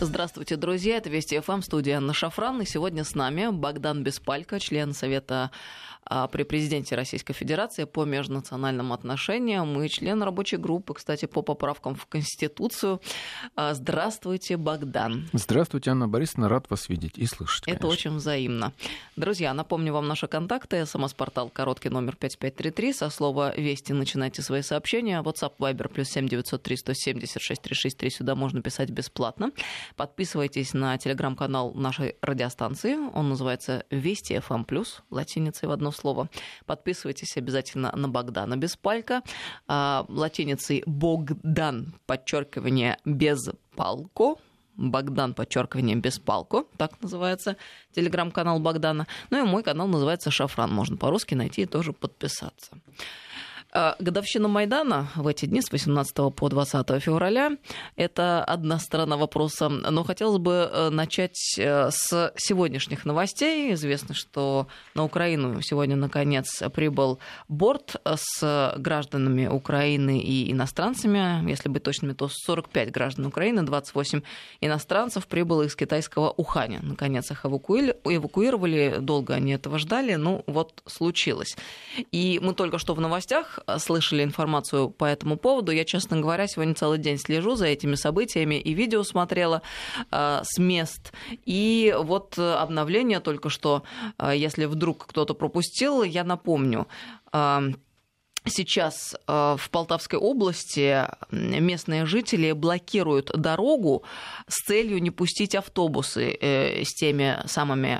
Здравствуйте, друзья. Это Вести ФМ, студия Анна Шафран. И сегодня с нами Богдан Беспалько, член Совета а, при президенте Российской Федерации по межнациональным отношениям и член рабочей группы, кстати, по поправкам в Конституцию. А, здравствуйте, Богдан. Здравствуйте, Анна Борисовна. Рад вас видеть и слышать. Конечно. Это очень взаимно. Друзья, напомню вам наши контакты. СМС-портал короткий номер 5533. Со слова «Вести» начинайте свои сообщения. WhatsApp, Viber, плюс 7903 176 363. Сюда можно писать бесплатно. Подписывайтесь на телеграм-канал нашей радиостанции. Он называется «Вести FM+,» латиницей в одно слово. Подписывайтесь обязательно на Богдана Беспалько. А, латиницей Богдан, подчеркивание, без палку. Богдан, подчеркивание, без палку, так называется телеграм-канал Богдана. Ну и мой канал называется Шафран, можно по-русски найти и тоже подписаться. А, годовщина Майдана в эти дни с 18 по 20 февраля – это одна сторона вопроса. Но хотелось бы э, начать э, с сегодняшних новостей. Известно, что на Украину сегодня, наконец, прибыл борт с гражданами Украины и иностранцами. Если быть точными, то 45 граждан Украины, 28 иностранцев прибыло из китайского Уханя. Наконец их эвакуировали. Долго они этого ждали. Ну, вот случилось. И мы только что в новостях слышали информацию по этому поводу. Я, честно говоря, сегодня целый день слежу за этими событиями и видео смотрела э, с мест. И вот обновление только что, э, если вдруг кто-то пропустил, я напомню. Э, Сейчас в Полтавской области местные жители блокируют дорогу с целью не пустить автобусы с теми самыми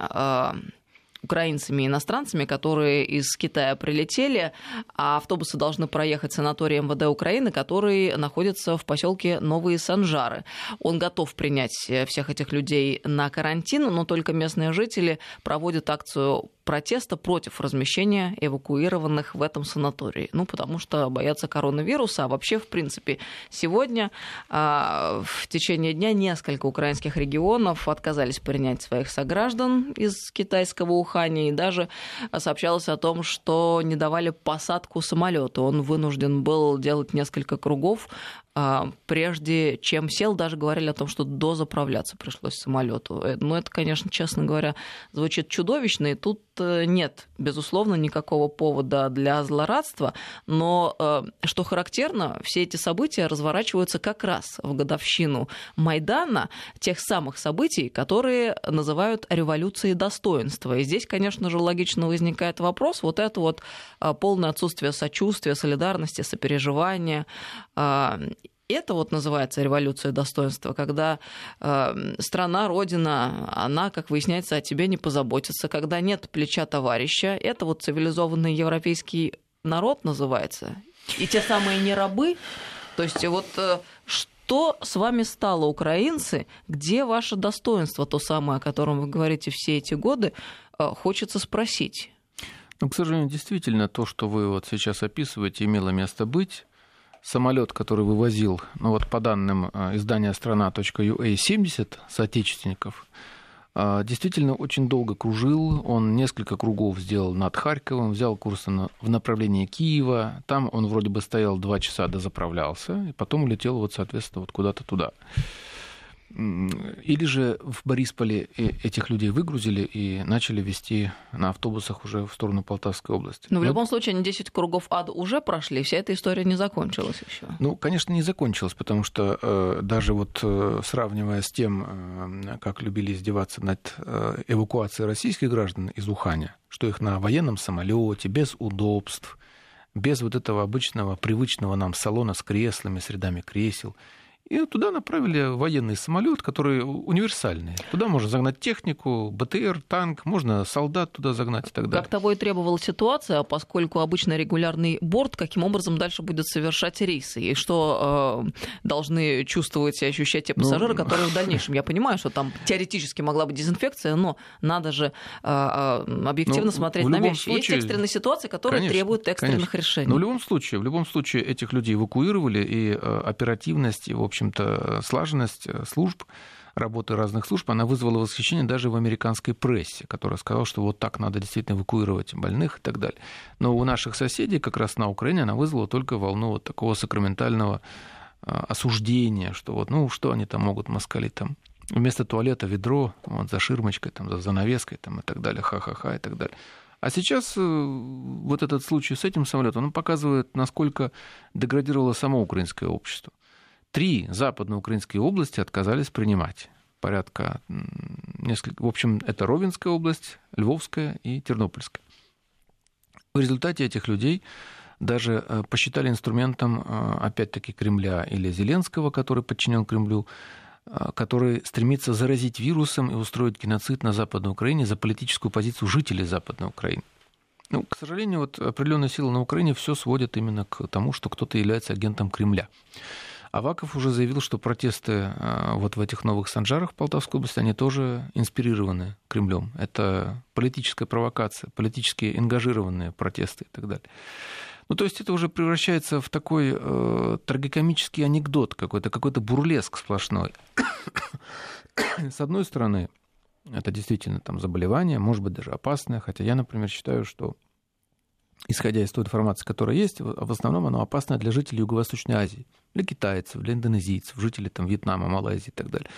украинцами и иностранцами, которые из Китая прилетели, а автобусы должны проехать санаторий МВД Украины, который находится в поселке Новые Санжары. Он готов принять всех этих людей на карантин, но только местные жители проводят акцию протеста против размещения эвакуированных в этом санатории. Ну, потому что боятся коронавируса. А вообще, в принципе, сегодня а, в течение дня несколько украинских регионов отказались принять своих сограждан из китайского Ухани. И даже сообщалось о том, что не давали посадку самолету. Он вынужден был делать несколько кругов а, прежде чем сел, даже говорили о том, что дозаправляться пришлось самолету. Э, ну, это, конечно, честно говоря, звучит чудовищно, и тут нет, безусловно, никакого повода для злорадства, но, э, что характерно, все эти события разворачиваются как раз в годовщину Майдана, тех самых событий, которые называют революцией достоинства. И здесь, конечно же, логично возникает вопрос, вот это вот полное отсутствие сочувствия, солидарности, сопереживания, это вот называется революция достоинства, когда э, страна, родина, она, как выясняется, о тебе не позаботится, когда нет плеча товарища. Это вот цивилизованный европейский народ называется. И те самые не рабы. То есть вот э, что с вами стало, украинцы? Где ваше достоинство, то самое, о котором вы говорите все эти годы, э, хочется спросить. Ну, к сожалению, действительно, то, что вы вот сейчас описываете, имело место быть самолет, который вывозил, ну вот по данным э, издания страна.ua, 70 соотечественников, э, действительно очень долго кружил. Он несколько кругов сделал над Харьковом, взял курс в направлении Киева. Там он вроде бы стоял два часа, дозаправлялся, и потом улетел вот, соответственно, вот куда-то туда. Или же в Борисполе этих людей выгрузили и начали вести на автобусах уже в сторону Полтавской области. Но ну, в любом случае, они 10 кругов ада уже прошли, вся эта история не закончилась еще. Ну, конечно, не закончилась, потому что э, даже вот э, сравнивая с тем, э, как любили издеваться над э, эвакуацией российских граждан из Уханя, что их на военном самолете, без удобств, без вот этого обычного, привычного нам салона с креслами, с рядами кресел – и туда направили военный самолет, который универсальный. Туда можно загнать технику, БТР, танк, можно солдат туда загнать и так далее. Как того и требовала ситуация, поскольку обычно регулярный борт, каким образом дальше будет совершать рейсы, и что э, должны чувствовать и ощущать те ну, пассажиры, ну... которые в дальнейшем. Я понимаю, что там теоретически могла быть дезинфекция, но надо же э, э объективно ну, смотреть на вещи. Случае... Есть экстренные ситуации, которые конечно, требуют экстренных конечно. решений. Но в любом случае, в любом случае этих людей эвакуировали, и э, оперативность, и, в общем, общем-то, слаженность э, служб, работы разных служб, она вызвала восхищение даже в американской прессе, которая сказала, что вот так надо действительно эвакуировать больных и так далее. Но у наших соседей, как раз на Украине, она вызвала только волну вот такого сакраментального э, осуждения, что вот, ну, что они там могут москали там Вместо туалета ведро, вот, за ширмочкой, там, за занавеской там, и так далее, ха-ха-ха и так далее. А сейчас э, вот этот случай с этим самолетом, он показывает, насколько деградировало само украинское общество. Три западноукраинские области отказались принимать. Порядка несколько... В общем, это Ровенская область, Львовская и Тернопольская. В результате этих людей даже э, посчитали инструментом, э, опять-таки, Кремля или Зеленского, который подчинен Кремлю, э, который стремится заразить вирусом и устроить геноцид на Западной Украине за политическую позицию жителей Западной Украины. Ну, к сожалению, вот определенные силы на Украине все сводят именно к тому, что кто-то является агентом Кремля. Аваков уже заявил, что протесты вот в этих новых Санжарах в Полтавской области, они тоже инспирированы Кремлем. Это политическая провокация, политически ангажированные протесты и так далее. Ну, то есть это уже превращается в такой э, трагикомический анекдот какой-то, какой-то бурлеск сплошной. С одной стороны, это действительно там заболевание, может быть, даже опасное, хотя я, например, считаю, что исходя из той информации, которая есть, в основном оно опасно для жителей Юго-Восточной Азии, для китайцев, для индонезийцев, жителей там, Вьетнама, Малайзии и так далее.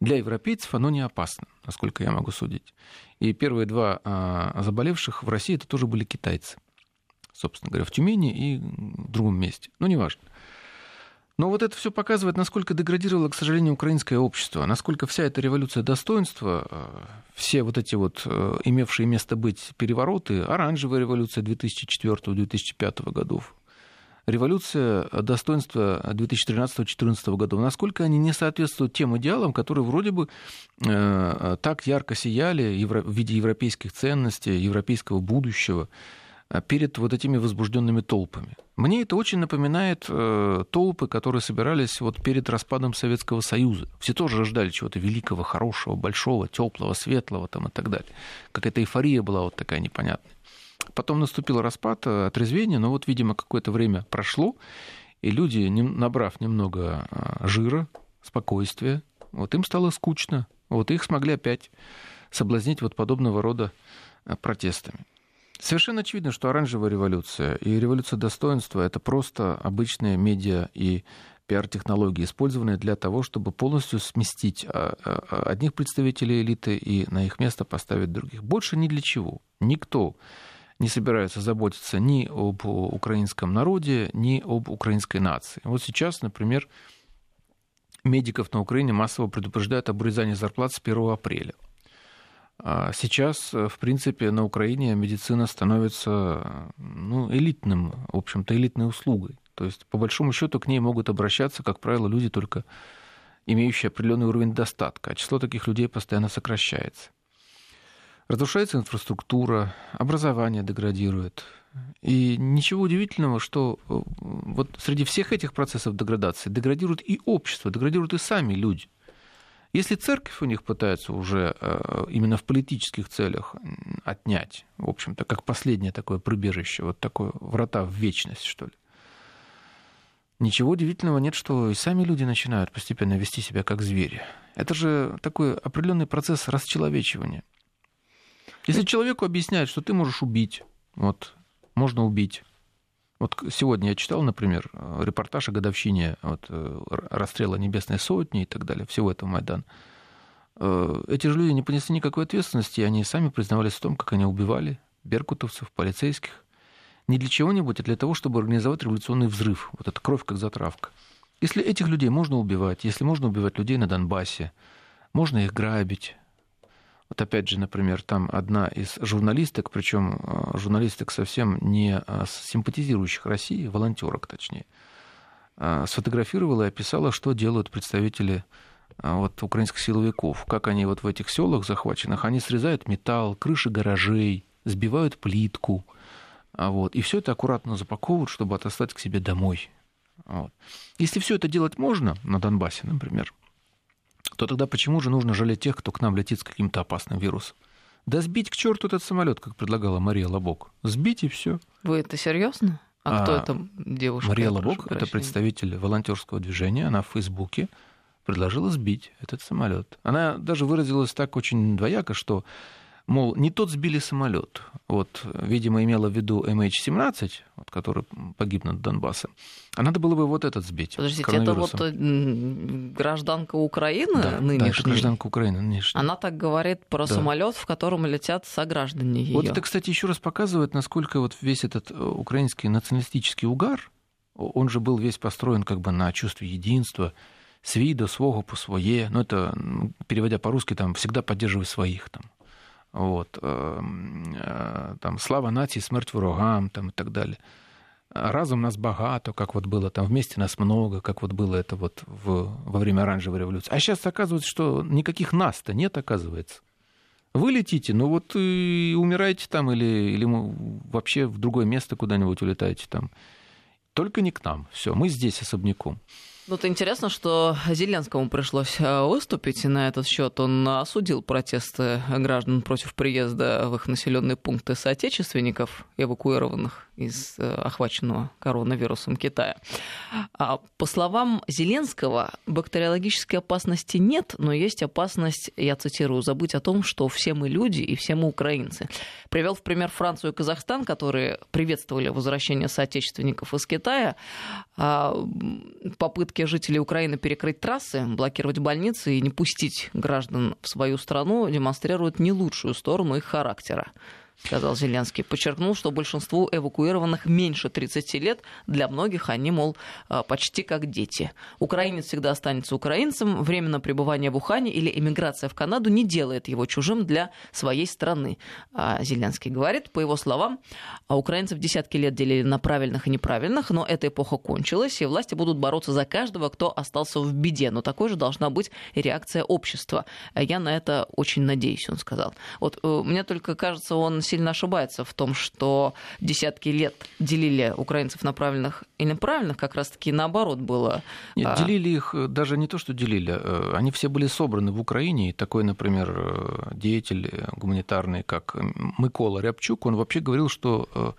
Для европейцев оно не опасно, насколько я могу судить. И первые два а, заболевших в России это тоже были китайцы собственно говоря, в Тюмени и в другом месте. Ну, неважно. Но вот это все показывает, насколько деградировало, к сожалению, украинское общество, насколько вся эта революция достоинства, э, все вот эти вот э, имевшие место быть перевороты, оранжевая революция 2004-2005 годов, революция достоинства 2013-2014 годов, насколько они не соответствуют тем идеалам, которые вроде бы э, так ярко сияли в виде европейских ценностей, европейского будущего. А, перед вот этими возбужденными толпами. Мне это очень напоминает э, толпы, которые собирались вот перед распадом Советского Союза. Все тоже ждали чего-то великого, хорошего, большого, теплого, светлого там и так далее. Какая-то эйфория была вот такая непонятная. Потом наступил распад, э, отрезвение, но вот, видимо, какое-то время прошло, и люди, набрав немного а, жира, спокойствия, вот им стало скучно, вот их смогли опять соблазнить вот подобного рода э, протестами. Совершенно очевидно, что оранжевая революция и революция достоинства — это просто обычные медиа и пиар-технологии, использованные для того, чтобы полностью сместить а, а, одних представителей элиты и на их место поставить других. Больше ни для чего. Никто не собирается заботиться ни об украинском народе, ни об украинской нации. Вот сейчас, например, медиков на Украине массово предупреждают об урезании зарплат с 1 апреля. А сейчас, э, в принципе, на Украине медицина становится ну, элитным, в общем-то, элитной услугой. То есть, по большому счету, к ней могут обращаться, как правило, люди только имеющие определенный уровень достатка, а число таких людей постоянно сокращается. Разрушается инфраструктура, образование деградирует. И ничего удивительного, что э, вот среди всех этих процессов деградации деградирует и общество, деградируют и сами люди. Если церковь у них пытается уже э, именно в политических целях отнять, в общем-то, как последнее такое прибежище, вот такое врата в вечность, что ли, Ничего удивительного нет, что и сами люди начинают постепенно вести себя как звери. Это же такой определенный процесс расчеловечивания. Если человеку объясняют, что ты можешь убить, вот, можно убить, вот сегодня я читал, например, репортаж о годовщине вот, э, расстрела Небесной Сотни и так далее, всего этого Майдана. Э, эти же люди не понесли никакой ответственности, и они сами признавались в том, как они убивали беркутовцев, полицейских. Не для чего-нибудь, а для того, чтобы организовать революционный взрыв. Вот эта кровь как затравка. Если этих людей можно убивать, если можно убивать людей на Донбассе, можно их грабить, вот опять же, например, там одна из журналисток, причем э, журналисток совсем не э, симпатизирующих России, волонтерок точнее, э, сфотографировала и описала, что делают представители вот, украинских силовиков, как они вот в этих селах захваченных, они срезают металл, крыши гаражей, сбивают плитку, а вот, и все это аккуратно запаковывают, чтобы отослать к себе домой. Вот. Если все это делать можно на Донбассе, например, то тогда почему же нужно жалеть тех, кто к нам летит с каким-то опасным вирусом? Да сбить к черту этот самолет, как предлагала Мария Лобок. Сбить и все. Вы это серьезно? А, а кто это девушка? Мария Лобок это представитель волонтерского движения. Она в Фейсбуке предложила сбить этот самолет. Она даже выразилась так очень двояко, что мол, не тот сбили самолет. Вот, видимо, имела в виду MH17, вот, который погиб над Донбассом. А надо было бы вот этот сбить. Подождите, это вот гражданка Украины да, нынешняя? Да, гражданка Украины нынешняя. Она так говорит про да. самолет, в котором летят сограждане ее. Вот это, кстати, еще раз показывает, насколько вот весь этот э, украинский националистический угар, он же был весь построен как бы на чувстве единства, свій до свого по своє. Ну, это, переводя по-русски, там, всегда поддерживай своих. Там. Вот. Эм, э, там, слава нації, смерть ворогам там, и так далее. Разум нас богато, как вот было там, вместе нас много, как вот было это вот в, во время оранжевой революции. А сейчас оказывается, что никаких нас-то нет, оказывается. Вы летите, ну вот и умираете там или, или вообще в другое место куда-нибудь улетаете там. Только не к нам. Все, мы здесь особняком. Это интересно, что Зеленскому пришлось э, выступить на этот счет. Он осудил протесты граждан против приезда в их населенные пункты соотечественников, эвакуированных из э, охваченного коронавирусом Китая. А по словам Зеленского, бактериологической опасности нет, но есть опасность, я цитирую, забыть о том, что все мы люди и все мы украинцы. Привел в пример Францию и Казахстан, которые приветствовали возвращение соотечественников из Китая. А, попытки жителей Украины перекрыть трассы, блокировать больницы и не пустить граждан в свою страну демонстрируют не лучшую сторону их характера сказал Зеленский. Подчеркнул, что большинству эвакуированных меньше 30 лет. Для многих они, мол, а, почти как дети. Украинец всегда останется украинцем. Временно пребывание в Ухане или эмиграция в Канаду не делает его чужим для своей страны. А Зеленский говорит, по его словам, а украинцев десятки лет делили на правильных и неправильных, но эта эпоха кончилась, и власти будут бороться за каждого, кто остался в беде. Но такой же должна быть реакция общества. Я на это очень надеюсь, он сказал. Вот э, мне только кажется, он сильно ошибается в том, что десятки лет делили украинцев на правильных и неправильных, как раз-таки наоборот было. Нет, а делили их э, даже не то, что делили, э, они все были собраны в Украине, и такой, например, э, деятель гуманитарный, как Микола Рябчук, он вообще говорил, что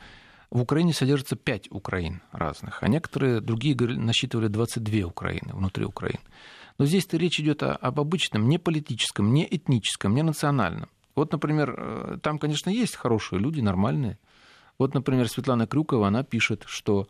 в Украине содержится пять Украин разных, а некоторые другие насчитывали 22 Украины внутри Украины. Но здесь-то речь идет об обычном, не политическом, не этническом, не национальном. Вот, например, э, там, конечно, есть хорошие люди, нормальные. Вот, например, Светлана Крюкова, она пишет, что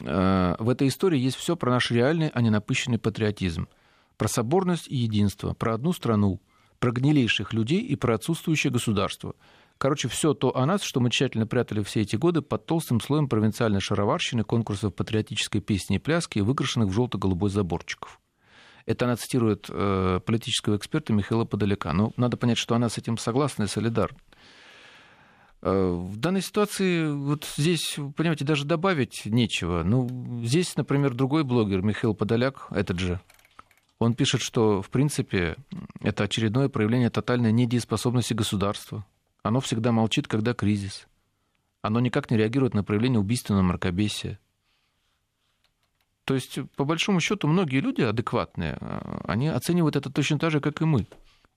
э, в этой истории есть все про наш реальный, а не напыщенный патриотизм, про соборность и единство, про одну страну, про гнилейших людей и про отсутствующее государство. Короче, все то о нас, что мы тщательно прятали все эти годы под толстым слоем провинциальной шароварщины, конкурсов патриотической песни и пляски, выкрашенных в желто-голубой заборчиков. Это она цитирует э, политического эксперта Михаила Подоляка. Но надо понять, что она с этим согласна и солидарна. Э, в данной ситуации вот здесь, понимаете, даже добавить нечего. Ну, здесь, например, другой блогер, Михаил Подоляк, этот же, он пишет, что, в принципе, это очередное проявление тотальной недееспособности государства. Оно всегда молчит, когда кризис. Оно никак не реагирует на проявление убийственного мракобесия. То есть, по большому счету, многие люди адекватные, а, они оценивают это точно так же, как и мы.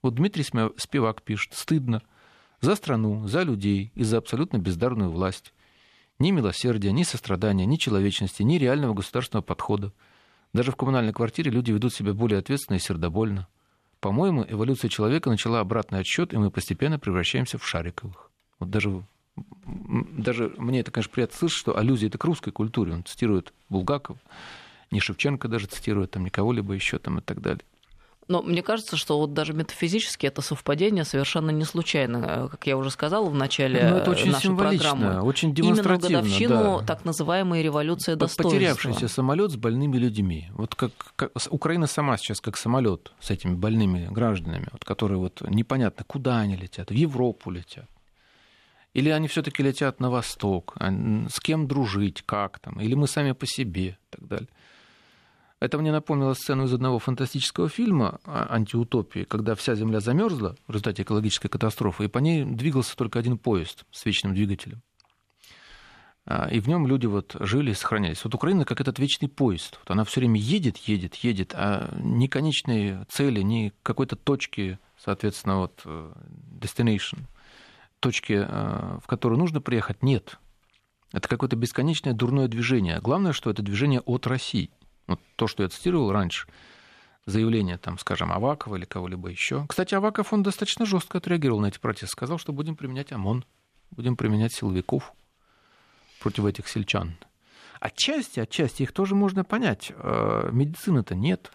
Вот Дмитрий Спивак пишет, стыдно за страну, за людей и за абсолютно бездарную власть. Ни милосердия, ни сострадания, ни человечности, ни реального государственного подхода. Даже в коммунальной квартире люди ведут себя более ответственно и сердобольно. По-моему, эволюция человека начала обратный отсчет, и мы постепенно превращаемся в шариковых. Вот даже, даже мне это, конечно, приятно слышать, что аллюзия это к русской культуре. Он цитирует Булгаков не Шевченко даже цитирует, там, никого либо еще там и так далее. Но мне кажется, что вот даже метафизически это совпадение совершенно не случайно. Как я уже сказала в начале ну, это очень нашей программы. очень демонстративно. Именно годовщину да. так называемой революции достоинства. Потерявшийся самолет с больными людьми. Вот как, как Украина сама сейчас как самолет с этими больными гражданами, вот, которые вот непонятно, куда они летят, в Европу летят. Или они все-таки летят на восток, а с кем дружить, как там, или мы сами по себе и так далее. Это мне напомнило сцену из одного фантастического фильма «Антиутопии», когда вся Земля замерзла в результате экологической катастрофы, и по ней двигался только один поезд с вечным двигателем. А, и в нем люди вот жили и сохранялись. Вот Украина как этот вечный поезд. Вот она все время едет, едет, едет, а ни конечной цели, ни какой-то точки, соответственно, вот э, destination, точки, э, в которую нужно приехать, нет. Это какое-то бесконечное дурное движение. Главное, что это движение от России – вот то, что я цитировал раньше, заявление, там, скажем, Авакова или кого-либо еще. Кстати, Аваков, он достаточно жестко отреагировал на эти протесты. Сказал, что будем применять ОМОН, будем применять силовиков против этих сельчан. Отчасти, отчасти их тоже можно понять. Э, медицины-то нет.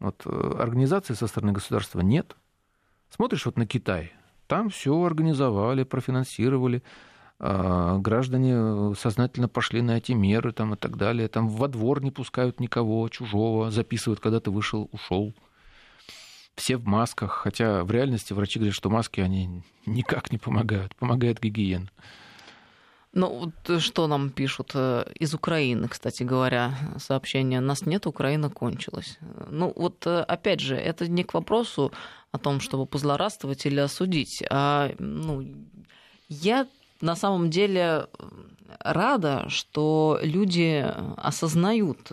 Вот, э, организации со стороны государства нет. Смотришь вот на Китай. Там все организовали, профинансировали. Э, граждане сознательно пошли на эти меры там, и так далее. Там во двор не пускают никого чужого, записывают, когда ты вышел, ушел. Все в масках, хотя в реальности врачи говорят, что маски они никак не помогают. Помогает гигиена. Ну, вот э, что нам пишут э, из Украины, кстати говоря, сообщение. Нас нет, Украина кончилась. Ну, вот э, опять же, это не к вопросу о том, чтобы позлорадствовать или осудить. А, ну, я на самом деле рада, что люди осознают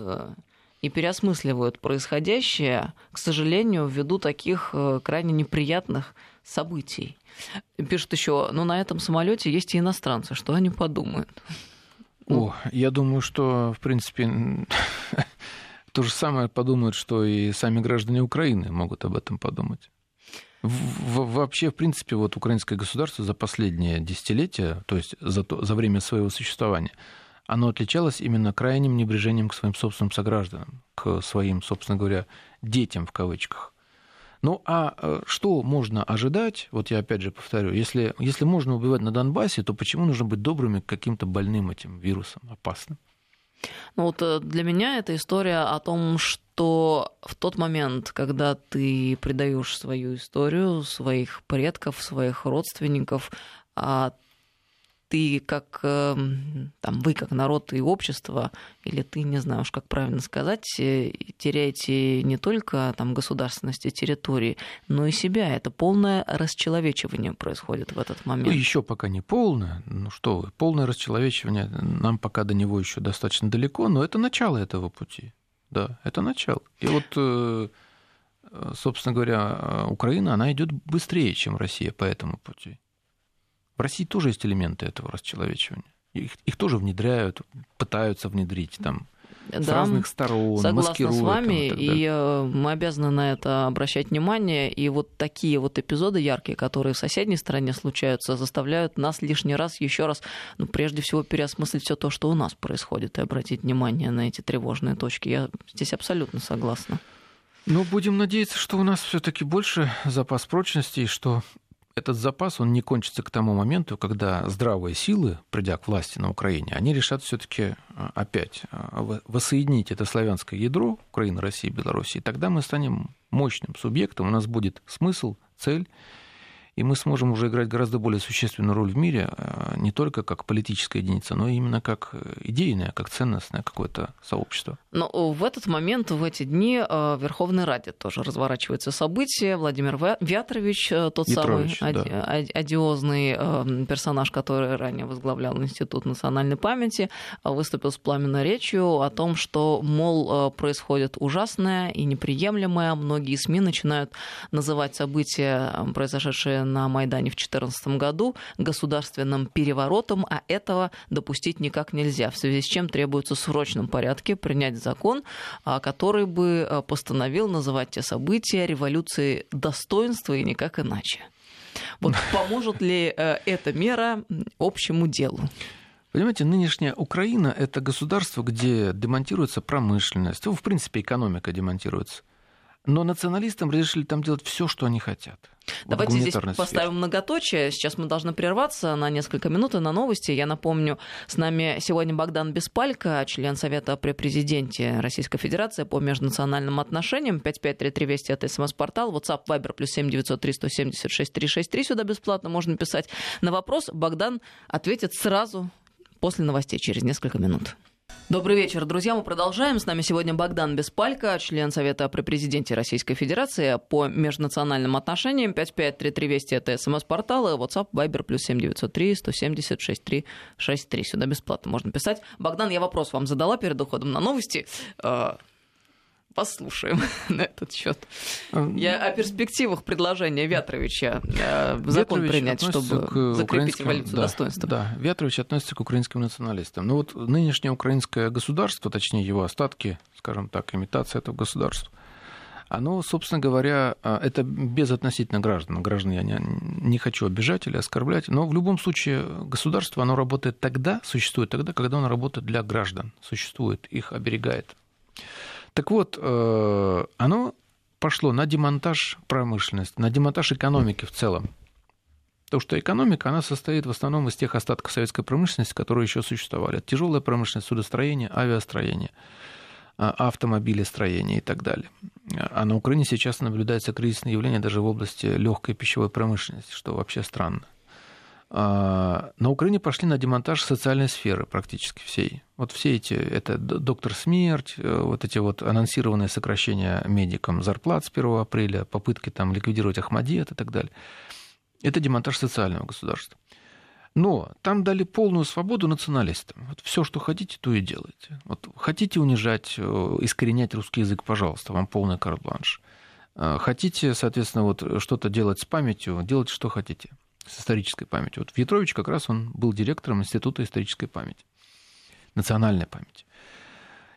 и переосмысливают происходящее, к сожалению, ввиду таких крайне неприятных событий. Пишут еще, ну на этом самолете есть и иностранцы, что они подумают? О, я думаю, что, в принципе, то же самое подумают, что и сами граждане Украины могут об этом подумать. В, вообще, в принципе, вот украинское государство за последние десятилетия, то есть за, то, за время своего существования, оно отличалось именно крайним небрежением к своим собственным согражданам, к своим, собственно говоря, детям в кавычках. Ну а э, что можно ожидать, вот я опять же повторю, если, если можно убивать на Донбассе, то почему нужно быть добрыми к каким-то больным этим вирусом, опасным? Ну вот э, для меня это история о том, что в тот момент, когда ты предаешь свою историю, своих предков, своих родственников, а ты как, эм, там, вы как народ и общество, или ты, не знаю уж, как правильно сказать, э, теряете не только там, государственности территории, но и себя. Это полное расчеловечивание происходит в этот момент. Ну, еще пока не полное. Ну что вы, полное расчеловечивание, нам пока до него еще достаточно далеко, но это начало этого пути. Да, это начало. И вот э, собственно говоря, Украина, она идет быстрее, чем Россия по этому пути. В России тоже есть элементы этого расчеловечивания. Их, их тоже внедряют, пытаются внедрить там да, с разных сторон, согласна с вами, и, и э, мы обязаны на это обращать внимание. И вот такие вот эпизоды яркие, которые в соседней стране случаются, заставляют нас лишний раз, еще раз, ну, прежде всего, переосмыслить все то, что у нас происходит, и обратить внимание на эти тревожные точки. Я здесь абсолютно согласна. Ну, будем надеяться, что у нас все-таки больше запас прочности, и что этот запас, он не кончится к тому моменту, когда здравые силы, придя к власти на Украине, они решат все-таки а, опять а, воссоединить это славянское ядро Украины, России, Беларуси, и тогда мы станем мощным субъектом, у нас будет смысл, цель, и мы сможем уже играть гораздо более существенную роль в мире, э, не только как политическая единица, но именно как э, идейное, как ценностное какое-то сообщество. Но в этот момент, в эти дни э, в Верховной Раде тоже разворачивается событие. Владимир Вятрович, тот Ятрович, самый да. одиозный персонаж, который ранее возглавлял Институт национальной памяти, выступил с пламенной речью о том, что, мол, происходит ужасное и неприемлемое. Многие СМИ начинают называть события, произошедшие на Майдане в 2014 году государственным переворотом, а этого допустить никак нельзя, в связи с чем требуется в срочном порядке принять закон, а, который бы а, постановил называть те события революцией достоинства и никак иначе. Вот поможет ли э, эта мера общему делу? Понимаете, нынешняя Украина – это государство, где демонтируется промышленность, ну, в принципе, экономика демонтируется. Но националистам разрешили там делать все, что они хотят. Давайте здесь сфере. поставим многоточие. Сейчас мы должны прерваться на несколько минут и на новости. Я напомню, с нами сегодня Богдан Беспалько, член Совета при президенте Российской Федерации по межнациональным отношениям. 5533 Вести это смс-портал. WhatsApp Viber плюс 7903 176 363. Сюда бесплатно можно писать. На вопрос Богдан ответит сразу после новостей через несколько минут. Добрый вечер, друзья. Мы продолжаем. С нами сегодня Богдан Беспалько, член Совета при президенте Российской Федерации по межнациональным отношениям. 5533 Вести это смс-порталы, WhatsApp, Viber, плюс 7903 176 363. Сюда бесплатно можно писать. Богдан, я вопрос вам задала перед уходом на новости. Э, послушаем на этот счет. Я о перспективах предложения Вятровича э, закон принять, чтобы закрепить эволюцию да, достоинства. Да, Вятрович относится к украинским националистам. Ну вот нынешнее украинское государство, точнее его остатки, скажем так, имитация этого государства, Оно, собственно говоря, а, это безотносительно граждан. Граждан я не, не хочу обижать или оскорблять, но в любом случае государство, оно работает тогда, существует тогда, когда оно работает для граждан, существует, их оберегает. Так вот, э, оно пошло на демонтаж промышленности, на демонтаж экономики в целом. Потому что экономика, она состоит в основном из тех остатков советской промышленности, которые еще существовали. Тяжелая промышленность, судостроение, авиастроение – а, автомобилестроения и так далее. А на Украине сейчас наблюдается кризисное явление даже в области легкой пищевой промышленности, что вообще странно. А, на Украине пошли на демонтаж социальной сферы практически всей. Вот все эти, это доктор смерть, э, вот эти вот анонсированные сокращения медикам зарплат с 1 апреля, попытки там ликвидировать Ахмадиет и так далее. Это демонтаж социального государства. Но там дали полную свободу националистам. Вот все, что хотите, то и делайте. Вот хотите унижать, э, искоренять русский язык, пожалуйста, вам полный карт-бланш. Э, хотите, соответственно, вот что-то делать с памятью, делайте, что хотите, с исторической памятью. Вот Ветрович как раз он был директором Института исторической памяти, национальной памяти.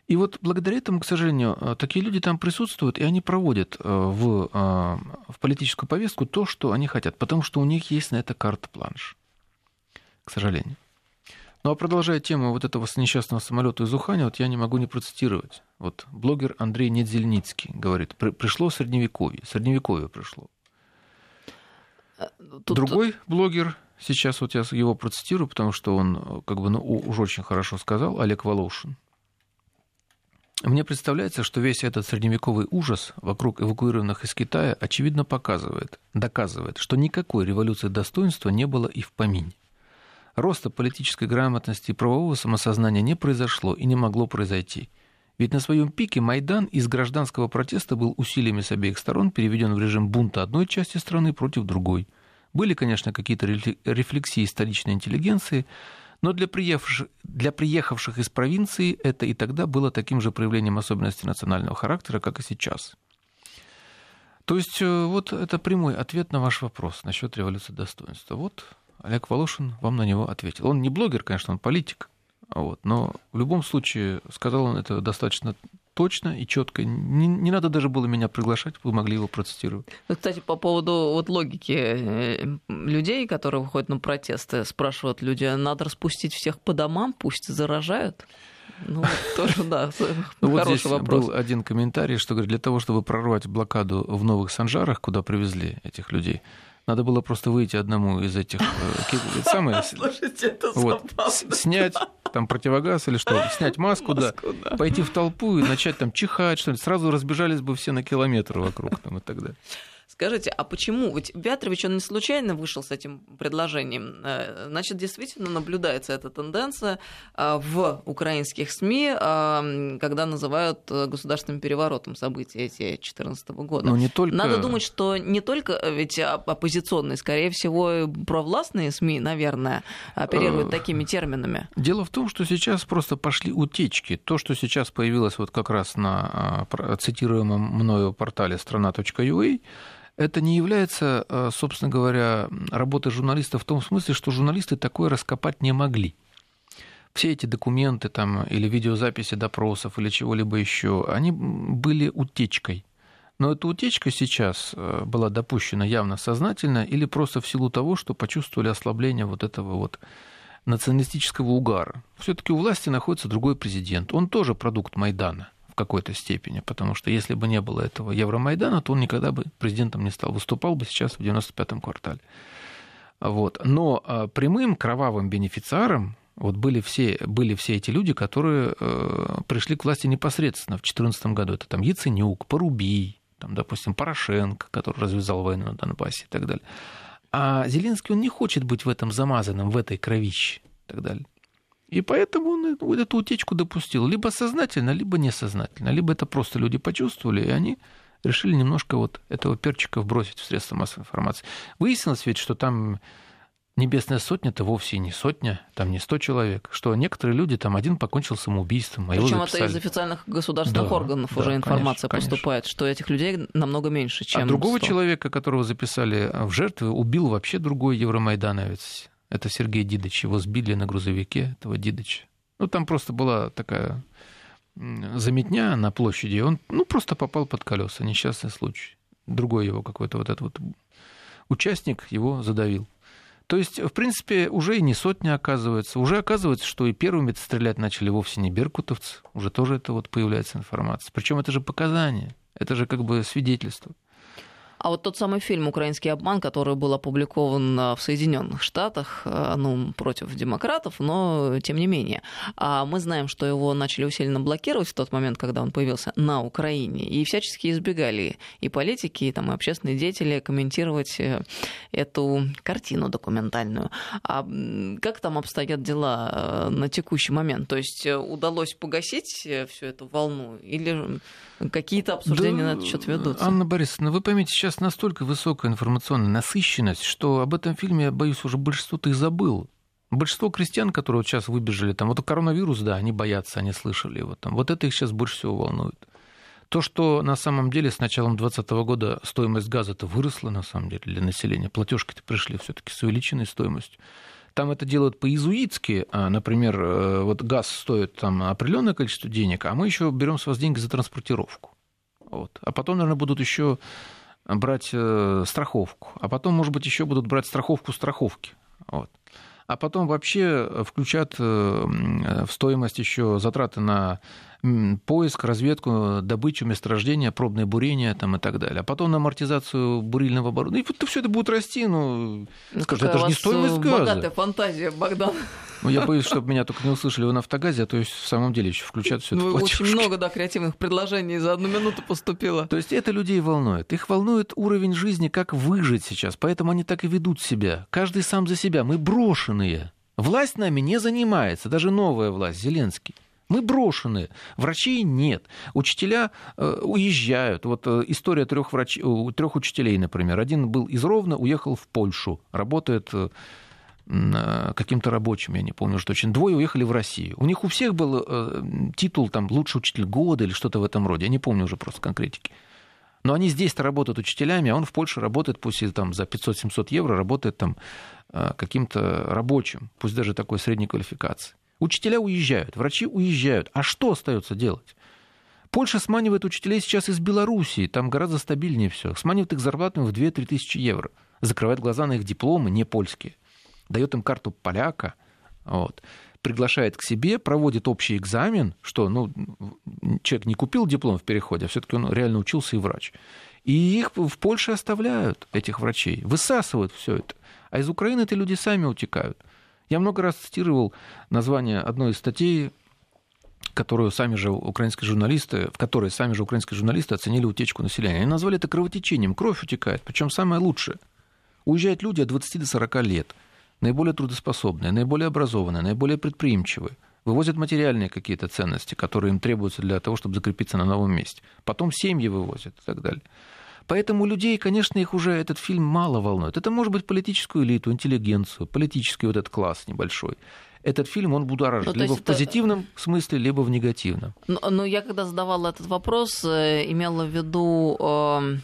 И вот благодаря этому, к сожалению, э, такие люди там присутствуют, и они проводят в, в политическую повестку то, что они хотят, потому что у них есть на это карта-планш к сожалению. Ну а продолжая тему вот этого несчастного самолета из Уханя, вот я не могу не процитировать. Вот блогер Андрей Недзельницкий говорит, пришло средневековье, средневековье пришло. Э, тут... Другой блогер, сейчас вот я его процитирую, потому что он как бы ну, уж очень хорошо сказал, Олег Волошин. Мне представляется, что весь этот средневековый ужас вокруг эвакуированных из Китая очевидно показывает, доказывает, что никакой революции достоинства не было и в помине роста политической грамотности и правового самосознания не произошло и не могло произойти. Ведь на своем пике Майдан из гражданского протеста был усилиями с обеих сторон переведен в режим бунта одной части страны против другой. Были, конечно, какие-то рефлексии столичной интеллигенции, но для приехавших, для приехавших из провинции это и тогда было таким же проявлением особенностей национального характера, как и сейчас. То есть э, вот это прямой ответ на ваш вопрос насчет революции достоинства. Вот Олег Волошин вам на него ответил. Он не блогер, конечно, он политик, вот, но в любом случае сказал он это достаточно точно и четко. Не, не надо даже было меня приглашать, вы могли его процитировать. Ну, кстати, по поводу вот логики э, людей, которые выходят на протесты, спрашивают люди, надо распустить всех по домам, пусть заражают. Ну, тоже, да, ну, вот здесь вопрос. был один комментарий, что говорит, для того, чтобы прорвать блокаду в Новых Санжарах, куда привезли этих людей, надо было просто выйти одному из этих э, Слушайте, это вот, снять там противогаз или что, снять маску, да, да, пойти в толпу и начать там чихать, что-нибудь. Сразу разбежались бы все на километр вокруг там и так далее. Скажите, а почему? Ведь Вятрович, он не случайно вышел с этим предложением. Э, значит, действительно наблюдается эта тенденция э, в украинских СМИ, э, когда называют государственным переворотом события эти 2014 года. Но не только... Надо думать, что не только ведь оппозиционные, скорее всего, провластные СМИ, наверное, оперируют такими терминами. Дело в том, что сейчас просто пошли утечки. То, что сейчас появилось вот как раз на цитируемом мною портале страна.ua, это не является, э, собственно говоря, работой журналиста в том смысле, что журналисты такое раскопать не могли. Все эти документы там, или видеозаписи допросов или чего-либо еще, они были утечкой. Но эта утечка сейчас э, была допущена явно сознательно или просто в силу того, что почувствовали ослабление вот этого вот националистического угара. Все-таки у власти находится другой президент. Он тоже продукт Майдана в какой-то степени, потому что если бы не было этого Евромайдана, то он никогда бы президентом не стал, выступал бы сейчас в 95-м квартале. Вот. Но а, прямым кровавым бенефициаром вот были все, были все эти люди, которые э, пришли к власти непосредственно в 2014 году. Это там Яценюк, Порубий, там, допустим, Порошенко, который развязал войну на Донбассе и так далее. А Зеленский, он не хочет быть в этом замазанном, в этой кровище и так далее. И поэтому он эту утечку допустил. Либо сознательно, либо несознательно. Либо это просто люди почувствовали, и они решили немножко вот этого перчика вбросить в средства массовой информации. Выяснилось ведь, что там Небесная сотня это вовсе не сотня, там не сто человек, что некоторые люди, там один покончил самоубийством, а Причем это из официальных государственных да, органов да, уже информация конечно, поступает, конечно. что этих людей намного меньше, чем А другого 100. человека, которого записали в жертвы, убил вообще другой евромайдановец. Это Сергей Дидыч. Его сбили на грузовике, этого Дидыча. Ну, там просто была такая заметня на площади, он ну, просто попал под колеса, несчастный случай. Другой его какой-то вот этот вот участник его задавил. То есть, в принципе, уже и не сотня оказывается. Уже оказывается, что и первыми стрелять начали вовсе не беркутовцы. Уже тоже это вот появляется информация. Причем это же показания, это же как бы свидетельство. А вот тот самый фильм «Украинский обман», который был опубликован э, в Соединенных Штатах, э, ну, против демократов, но тем не менее. А мы знаем, что его начали усиленно блокировать в тот момент, когда он появился на Украине, и всячески избегали и политики, и, там, и общественные деятели комментировать э, эту картину документальную. А как там обстоят дела на текущий момент? То есть удалось погасить всю эту волну или какие-то обсуждения да, на этот счет ведутся? Анна Борисовна, вы поймите, сейчас настолько высокая информационная насыщенность, что об этом фильме, я боюсь, уже большинство-то и забыл. Большинство крестьян, которые вот сейчас выбежали, там, вот коронавирус, да, они боятся, они слышали его там. Вот это их сейчас больше всего волнует. То, что на самом деле с началом 2020 года стоимость газа-то выросла, на самом деле, для населения. Платежки-то пришли все таки с увеличенной стоимостью. Там это делают по-иезуитски. А, например, э, вот газ стоит там определенное количество денег, а мы еще берем с вас деньги за транспортировку. Вот. А потом, наверное, будут еще брать э, страховку, а потом, может быть, еще будут брать страховку страховки. Вот. А потом вообще включат э, в стоимость еще затраты на поиск, разведку, добычу, месторождения, пробные бурения там, и так далее. А потом на амортизацию бурильного оборудования. И вот все это будет расти, ну, ну скажи, это же не стоимость газа. Богатая фантазия, Богдан. Ну, я боюсь, чтобы меня только не услышали в нафтогазе, а то есть в самом деле еще включат все это ну, Очень много, да, креативных предложений за одну минуту поступило. То есть это людей волнует. Их волнует уровень жизни, как выжить сейчас, поэтому они так и ведут себя. Каждый сам за себя. Мы брошенные. Власть нами не занимается, даже новая власть, Зеленский. Мы брошены, врачей нет, учителя э, уезжают. Вот э, история трех, врач... трех учителей, например. Один был из Ровно, уехал в Польшу, работает э, каким-то рабочим, я не помню что точно. Двое уехали в Россию. У них у всех был э, титул там лучший учитель года или что-то в этом роде. Я не помню уже просто конкретики. Но они здесь-то работают учителями, а он в Польше работает, пусть и там за 500-700 евро, работает там э, каким-то рабочим, пусть даже такой средней квалификации. Учителя уезжают, врачи уезжают. А что остается делать? Польша сманивает учителей сейчас из Белоруссии, там гораздо стабильнее все. Сманивает их зарплатами в 2-3 тысячи евро. Закрывает глаза на их дипломы, не польские. Дает им карту поляка, вот. приглашает к себе, проводит общий экзамен, что ну, человек не купил диплом в переходе, а все-таки он реально учился и врач. И их в Польше оставляют, этих врачей, высасывают все это. А из Украины эти люди сами утекают. Я много раз цитировал название одной из статей, которую сами же украинские журналисты, в которой сами же украинские журналисты оценили утечку населения. Они назвали это кровотечением. Кровь утекает, причем самое лучшее. Уезжают люди от 20 до 40 лет, наиболее трудоспособные, наиболее образованные, наиболее предприимчивые, вывозят материальные какие-то ценности, которые им требуются для того, чтобы закрепиться на новом месте. Потом семьи вывозят и так далее. Поэтому людей, конечно, их уже этот фильм мало волнует. Это может быть политическую элиту, интеллигенцию, политический вот этот класс небольшой этот фильм он будоражит. Ну, либо в это... позитивном смысле, либо в негативном. Но, но я когда задавала этот вопрос, э, имела в виду э,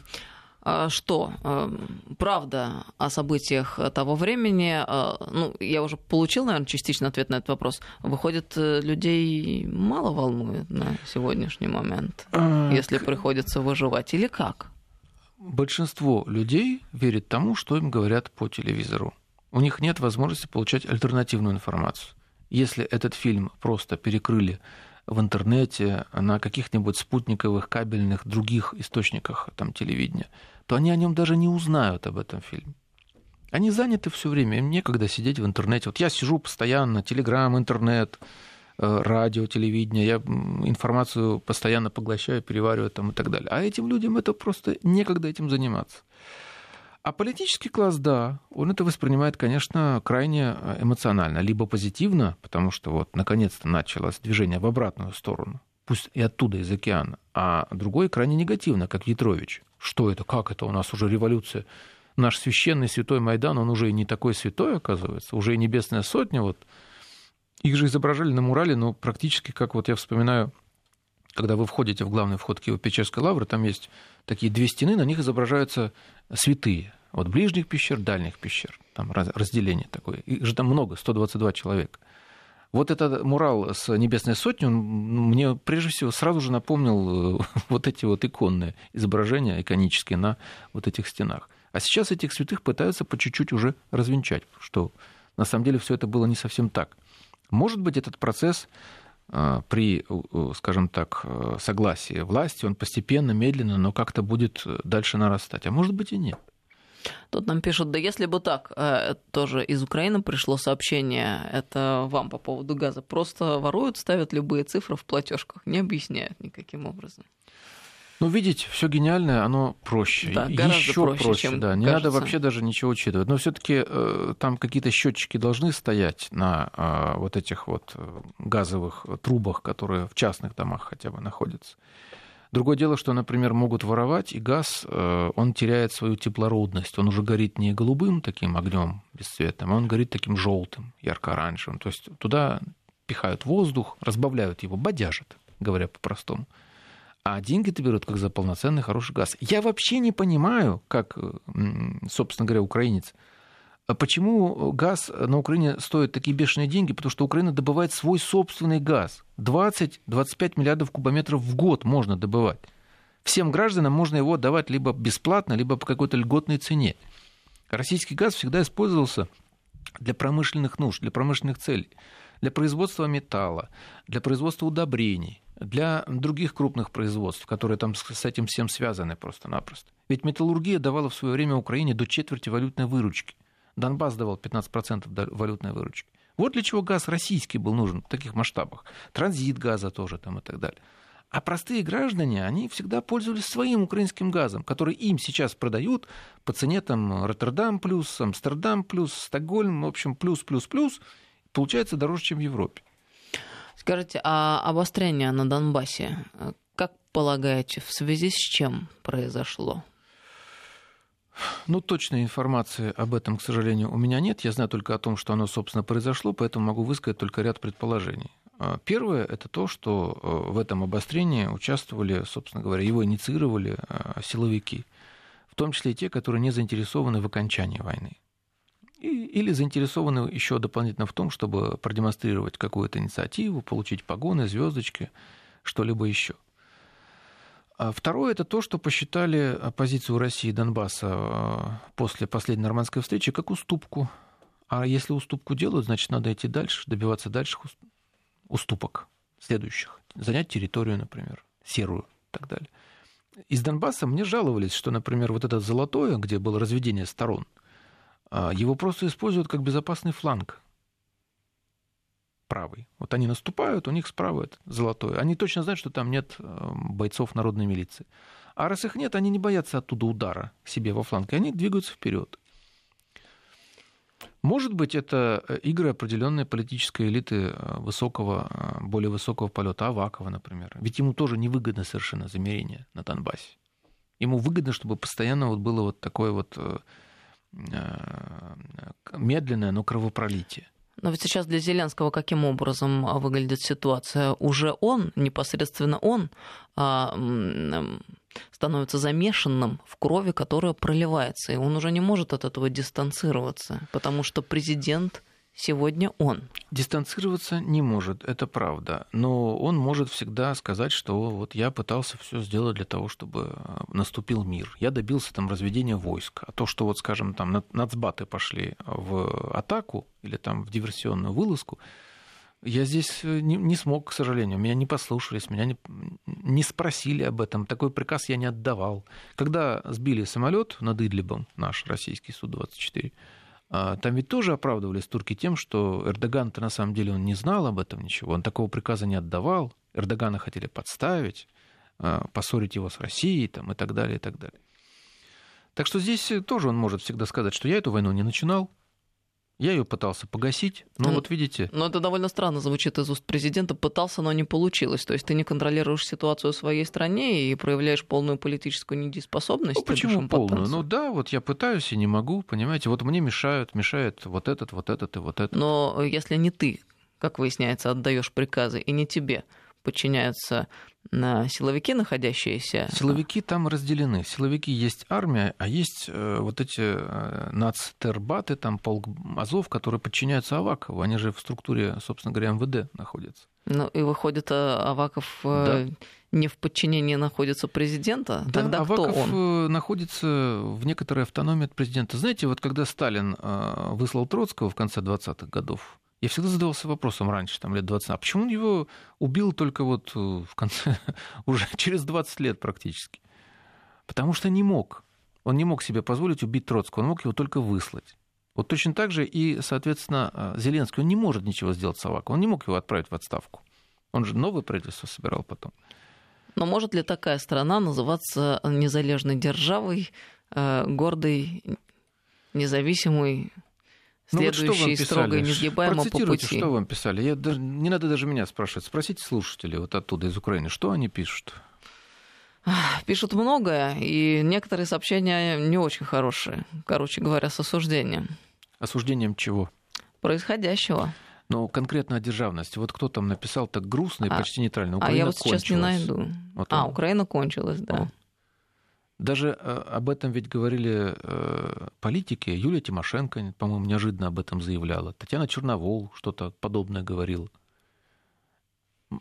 э, что правда о событиях того времени, ну, я уже получил, наверное, частично ответ на этот вопрос. Выходит, людей мало волнует на сегодняшний момент, а... если приходится выживать, или как? Большинство людей верит тому, что им говорят по телевизору. У них нет возможности получать альтернативную информацию. Если этот фильм просто перекрыли в интернете, на каких-нибудь спутниковых, кабельных, других источниках там, телевидения, то они о нем даже не узнают об этом фильме. Они заняты все время, им некогда сидеть в интернете. Вот я сижу постоянно, телеграм, интернет, радио, телевидение, я информацию постоянно поглощаю, перевариваю там и так далее. А этим людям это просто некогда этим заниматься. А политический класс, да, он это воспринимает, конечно, крайне э, эмоционально, либо позитивно, потому что вот наконец-то началось движение в обратную сторону, пусть и оттуда, из океана, а другой крайне негативно, как Ятрович. Что это, как это, у нас уже революция, наш священный святой Майдан, он уже и не такой святой, оказывается, уже и небесная сотня, вот их же изображали на мурале, но практически, как вот я вспоминаю, когда вы входите в главный вход Киево-Печерской лавры, там есть такие две стены, на них изображаются святые. Вот ближних пещер, дальних пещер. Там разделение такое. Их же там много, 122 человека. Вот этот мурал с Небесной сотни, он мне прежде всего сразу же напомнил э, вот эти вот иконные изображения, иконические на вот этих стенах. А сейчас этих святых пытаются по чуть-чуть уже развенчать, что на самом деле все это было не совсем так. Может быть, этот процесс э, при, э, скажем так, согласии власти, он постепенно, медленно, но как-то будет дальше нарастать. А может быть и нет. Тут нам пишут, да если бы так, э, тоже из Украины пришло сообщение, это вам по поводу газа, просто воруют, ставят любые цифры в платежках, не объясняют никаким образом. Ну, видите, все гениальное, оно проще. Да, Еще проще, проще чем да. Не кажется. надо вообще даже ничего учитывать. Но все-таки э, там какие-то счетчики должны стоять на э, вот этих вот э, газовых трубах, которые в частных домах хотя бы находятся. Другое дело, что, например, могут воровать, и газ, э, он теряет свою теплородность. Он уже горит не голубым таким огнем бесцветным, а он горит таким желтым, ярко-оранжевым. То есть туда пихают воздух, разбавляют его, бодяжат, говоря по-простому. А деньги-то берут как за полноценный хороший газ. Я вообще не понимаю, как, собственно говоря, украинец, а почему газ на Украине стоит такие бешеные деньги? Потому что Украина добывает свой собственный газ. 20-25 миллиардов кубометров в год можно добывать. Всем гражданам можно его отдавать либо бесплатно, либо по какой-то льготной цене. Российский газ всегда использовался для промышленных нужд, для промышленных целей, для производства металла, для производства удобрений, для других крупных производств, которые там с этим всем связаны просто-напросто. Ведь металлургия давала в свое время Украине до четверти валютной выручки. Донбасс давал 15% валютной выручки. Вот для чего газ российский был нужен в таких масштабах. Транзит газа тоже там и так далее. А простые граждане, они всегда пользовались своим украинским газом, который им сейчас продают по цене там Роттердам плюс, Амстердам плюс, Стокгольм, в общем, плюс, плюс, плюс. Получается дороже, чем в Европе. Скажите, а обострение на Донбассе, как полагаете, в связи с чем произошло? Ну, точной информации об этом, к сожалению, у меня нет. Я знаю только о том, что оно, собственно, произошло, поэтому могу высказать только ряд предположений. А, первое – это то, что э, в этом обострении участвовали, собственно говоря, его инициировали а, силовики, в том числе и те, которые не заинтересованы в окончании войны. Или заинтересованы еще дополнительно в том, чтобы продемонстрировать какую-то инициативу, получить погоны, звездочки, что-либо еще – а второе – это то, что посчитали оппозицию России и Донбасса а, после последней нормандской встречи как уступку. А если уступку делают, значит, надо идти дальше, добиваться дальше уступок следующих. Занять территорию, например, серую и так далее. Из Донбасса мне жаловались, что, например, вот это золотое, где было разведение сторон, его просто используют как безопасный фланг правый. Вот они наступают, у них справа это золотое. Они точно знают, что там нет э, бойцов народной милиции. А раз их нет, они не боятся оттуда удара себе во фланг, и они двигаются вперед. Может быть, это э, игры определенной политической элиты э, высокого, более высокого полета, Авакова, например. Ведь ему тоже невыгодно совершенно замерение на Донбассе. Ему выгодно, чтобы постоянно вот было вот такое вот медленное, но кровопролитие. Но ведь сейчас для Зеленского каким образом а, выглядит ситуация? Уже он, непосредственно он, а, становится замешанным в крови, которая проливается. И он уже не может от этого дистанцироваться, потому что президент сегодня он. Дистанцироваться не может, это правда. Но он может всегда сказать, что вот я пытался все сделать для того, чтобы э, наступил мир. Я добился там разведения войск. А то, что вот, скажем, там нацбаты пошли в атаку или там в диверсионную вылазку, я здесь э, не, не смог, к сожалению. Меня не послушались, меня не, не спросили об этом. Такой приказ я не отдавал. Когда сбили самолет над Идлибом, наш российский Су-24, а, там ведь тоже оправдывались турки тем, что Эрдоган-то на самом деле он не знал об этом ничего, он такого приказа не отдавал, Эрдогана хотели подставить, а, поссорить его с Россией там, и так далее, и так далее. Так что здесь тоже он может всегда сказать, что я эту войну не начинал, я ее пытался погасить, но ну, вот видите... Но это довольно странно звучит из уст президента. Пытался, но не получилось. То есть ты не контролируешь ситуацию в своей стране и проявляешь полную политическую недееспособность. Ну почему полную? Ну да, вот я пытаюсь и не могу, понимаете. Вот мне мешают, мешает вот этот, вот этот и вот этот. Но если не ты, как выясняется, отдаешь приказы, и не тебе подчиняются силовики, находящиеся... Силовики там разделены. Силовики есть армия, а есть э, вот эти э, нацтербаты, там полк Азов, которые подчиняются Авакову. Они же в структуре, собственно говоря, МВД находятся. Ну и выходит, Аваков да. не в подчинении находится президента? Да, Тогда Аваков кто он? находится в некоторой автономии от президента. Знаете, вот когда Сталин выслал Троцкого в конце 20-х годов, я всегда задавался вопросом раньше, там, лет 20, а почему он его убил только вот э, в конце, уже через 20 лет практически? Потому что не мог. Он не мог себе позволить убить Троцкого, он мог его только выслать. Вот точно так же и, соответственно, э, Зеленский, он не может ничего сделать с Аваком, он не мог его отправить в отставку. Он же новое правительство собирал потом. Но может ли такая страна называться незалежной державой, э, гордой, независимой, следующий ну, вот строго и несгибаемо по пути. что вам писали. Я даже, не надо даже меня спрашивать. Спросите слушателей вот оттуда, из Украины, что они пишут. Пишут многое, и некоторые сообщения не очень хорошие. Короче говоря, с осуждением. Осуждением чего? Происходящего. Но конкретно о державности. Вот кто там написал так грустно и а, почти нейтрально. Украина а я вот сейчас кончилась. не найду. Вот а, Украина кончилась, да. Вот. Даже э, об этом ведь говорили э, политики. Юлия Тимошенко, по-моему, неожиданно об этом заявляла. Татьяна Черновол что-то подобное говорила.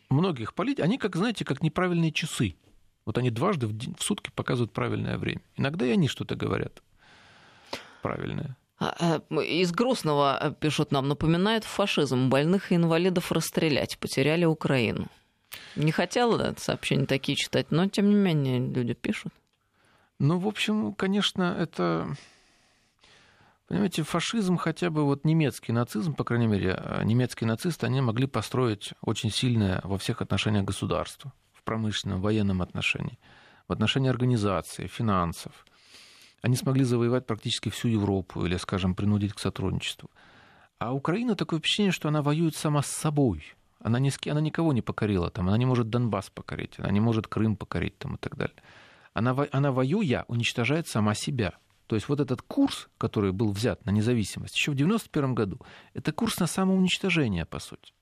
Многих политиков, они, как знаете, как неправильные часы. Вот они дважды в, день, в сутки показывают правильное время. Иногда и они что-то говорят правильное. А, э, из грустного пишут нам, напоминает фашизм. Больных и инвалидов расстрелять. Потеряли Украину. Не хотела сообщения такие читать, но тем не менее люди пишут. Ну, в общем, конечно, это... Понимаете, фашизм, хотя бы вот немецкий нацизм, по крайней мере, а, немецкие нацисты, они могли построить очень сильное во всех отношениях государство, в промышленном, военном отношении, в отношении организации, финансов. Они смогли завоевать практически всю Европу или, скажем, принудить к сотрудничеству. А Украина такое впечатление, что она воюет сама с собой. Она, ни, она никого не покорила, там, она не может Донбасс покорить, она не может Крым покорить там, и так далее она, она воюя уничтожает сама себя. То есть вот этот курс, который был взят на независимость еще в 1991 году, это курс на самоуничтожение, по сути.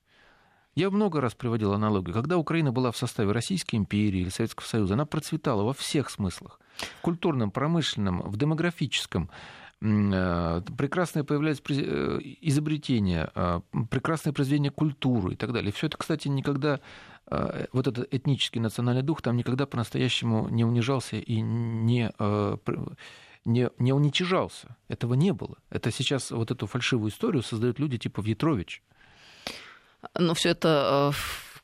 Я много раз приводил аналогию. Когда Украина была в составе Российской империи или Советского Союза, она процветала во всех смыслах. В культурном, промышленном, в демографическом. Э, прекрасные появлялись э, изобретения, э, прекрасные произведения культуры и так далее. Все это, кстати, никогда Э, вот этот этнический национальный дух там никогда по-настоящему не унижался и не, не, не уничижался. Этого не было. Это сейчас вот эту фальшивую историю создают люди типа Вьетрович. Но все это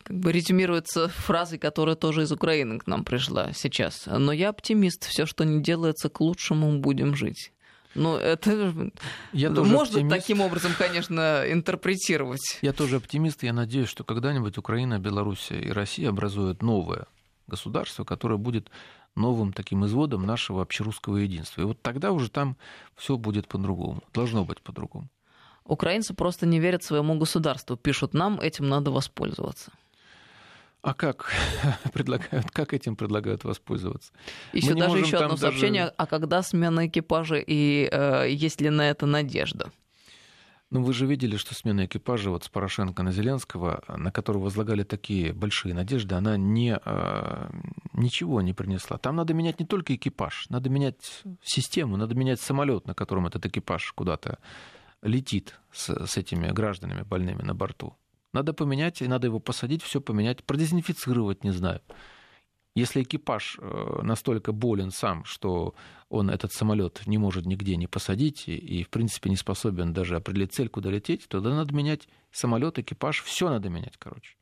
как бы резюмируется фразой, которая тоже из Украины к нам пришла сейчас. Но я оптимист. Все, что не делается к лучшему, будем жить. Ну, это я тоже можно оптимист. таким образом, конечно, интерпретировать. Я тоже оптимист. Я надеюсь, что когда-нибудь Украина, Белоруссия и Россия образуют новое государство, которое будет новым таким изводом нашего общерусского единства. И вот тогда уже там все будет по-другому. Должно быть по-другому. Украинцы просто не верят своему государству. Пишут нам, этим надо воспользоваться. А как предлагают, как этим предлагают воспользоваться? Еще даже еще одно сообщение, даже... а когда смена экипажа и э, есть ли на это надежда? Ну, вы же видели, что смена экипажа вот с Порошенко на Зеленского, на которого возлагали такие большие надежды, она не, э, ничего не принесла. Там надо менять не только экипаж, надо менять систему, надо менять самолет, на котором этот экипаж куда-то летит с, с этими гражданами больными на борту. Надо поменять, и надо его посадить, все поменять, продезинфицировать, не знаю. Если экипаж э, настолько болен сам, что он этот самолет не может нигде не посадить и, в принципе, не способен даже определить цель, куда лететь, то надо менять самолет, экипаж, все надо менять, короче.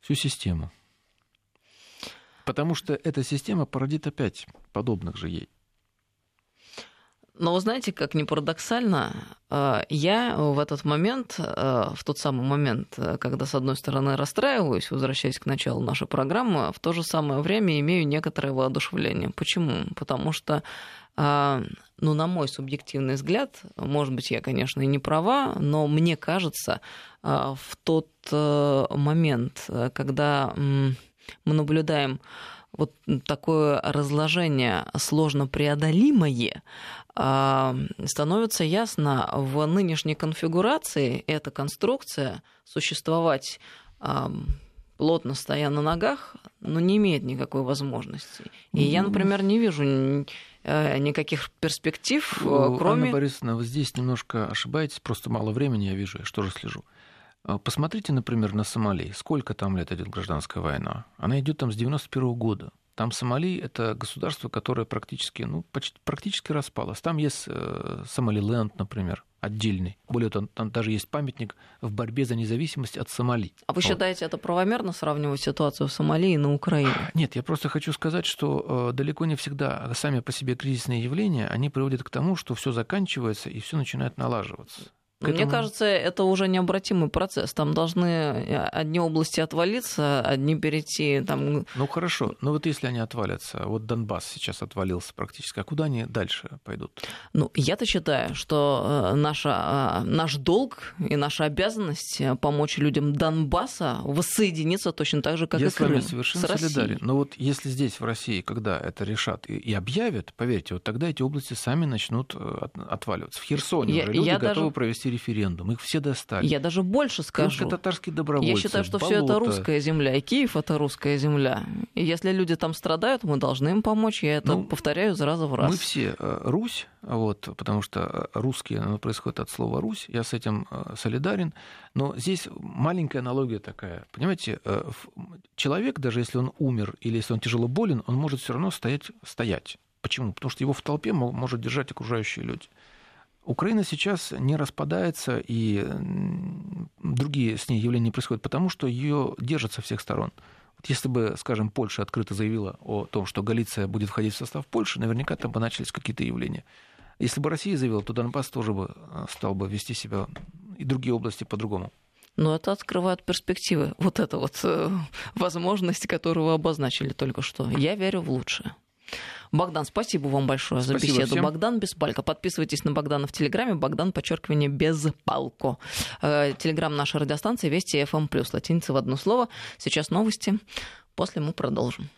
Всю систему. Потому что эта система породит опять подобных же ей. Но вы знаете, как ни парадоксально, э, я в этот момент, э, в тот самый момент, э, когда, с одной стороны, расстраиваюсь, возвращаясь к началу нашей программы, в то же самое время имею некоторое воодушевление. Почему? Потому что ну, на мой субъективный взгляд, может быть, я, конечно, и не права, но мне кажется, в тот момент, когда мы наблюдаем вот такое разложение сложно преодолимое, а, становится ясно, в нынешней конфигурации эта конструкция существовать плотно стоя на ногах, но не имеет никакой возможности. И я, например, не вижу никаких перспектив, кроме... Анна Борисовна, вы здесь немножко ошибаетесь, просто мало времени я вижу, я что же слежу. Посмотрите, например, на Сомали. Сколько там лет идет гражданская война? Она идет там с 91 года. Там Сомали — это государство, которое практически, ну, почти, практически распалось. Там есть э, Сомалиленд, например, отдельный. Более того, там даже есть памятник в борьбе за независимость от Сомали. А вы вот. считаете это правомерно сравнивать ситуацию в Сомали и на Украине? Нет, я просто хочу сказать, что э, далеко не всегда сами по себе кризисные явления, они приводят к тому, что все заканчивается и все начинает налаживаться. Этому... Мне кажется, это уже необратимый процесс. Там должны э, одни области отвалиться, одни перейти там. Ну хорошо, но вот если они отвалятся, вот Донбасс сейчас отвалился практически, а куда они дальше пойдут? Ну я-то считаю, что э, наша, э, наш долг и наша обязанность помочь людям Донбасса воссоединиться точно так же, как Я и Крым. Я с вами совершенно с солидарен. Но вот если здесь в России, когда это решат и, и объявят, поверьте, вот тогда эти области сами начнут от, отваливаться. В Херсоне я, уже люди я готовы даже... провести провести референдум. Их все достали. Я даже больше скажу. татарские добровольцы. Я считаю, что все это русская земля, и Киев это русская земля. И если люди там страдают, мы должны им помочь. Я это ну, повторяю из раза в раз. Мы все э, Русь, вот, потому что э, русские, оно происходит от слова Русь. Я с этим э, солидарен. Но здесь маленькая аналогия такая. Понимаете, человек, даже если он умер или если он тяжело болен, он может все равно стоять, стоять. Почему? Потому что его в толпе может держать окружающие люди. Украина сейчас не распадается, и другие с ней явления происходят, потому что ее держат со всех сторон. Вот если бы, скажем, Польша открыто заявила о том, что Галиция будет входить в состав Польши, наверняка там бы начались какие-то явления. Если бы Россия заявила, то Донбасс тоже бы э, стал бы вести себя и другие области по-другому. Но это открывает перспективы. Вот эта вот э, возможность, которую вы обозначили только что. Я верю в лучшее. Богдан, спасибо вам большое спасибо за беседу. Всем. Богдан Беспалько. Подписывайтесь на Богдана в Телеграме. Богдан, подчеркивание, без палко. Э, Телеграм нашей радиостанции Вести FM+. Латиница в одно слово. Сейчас новости. После мы продолжим.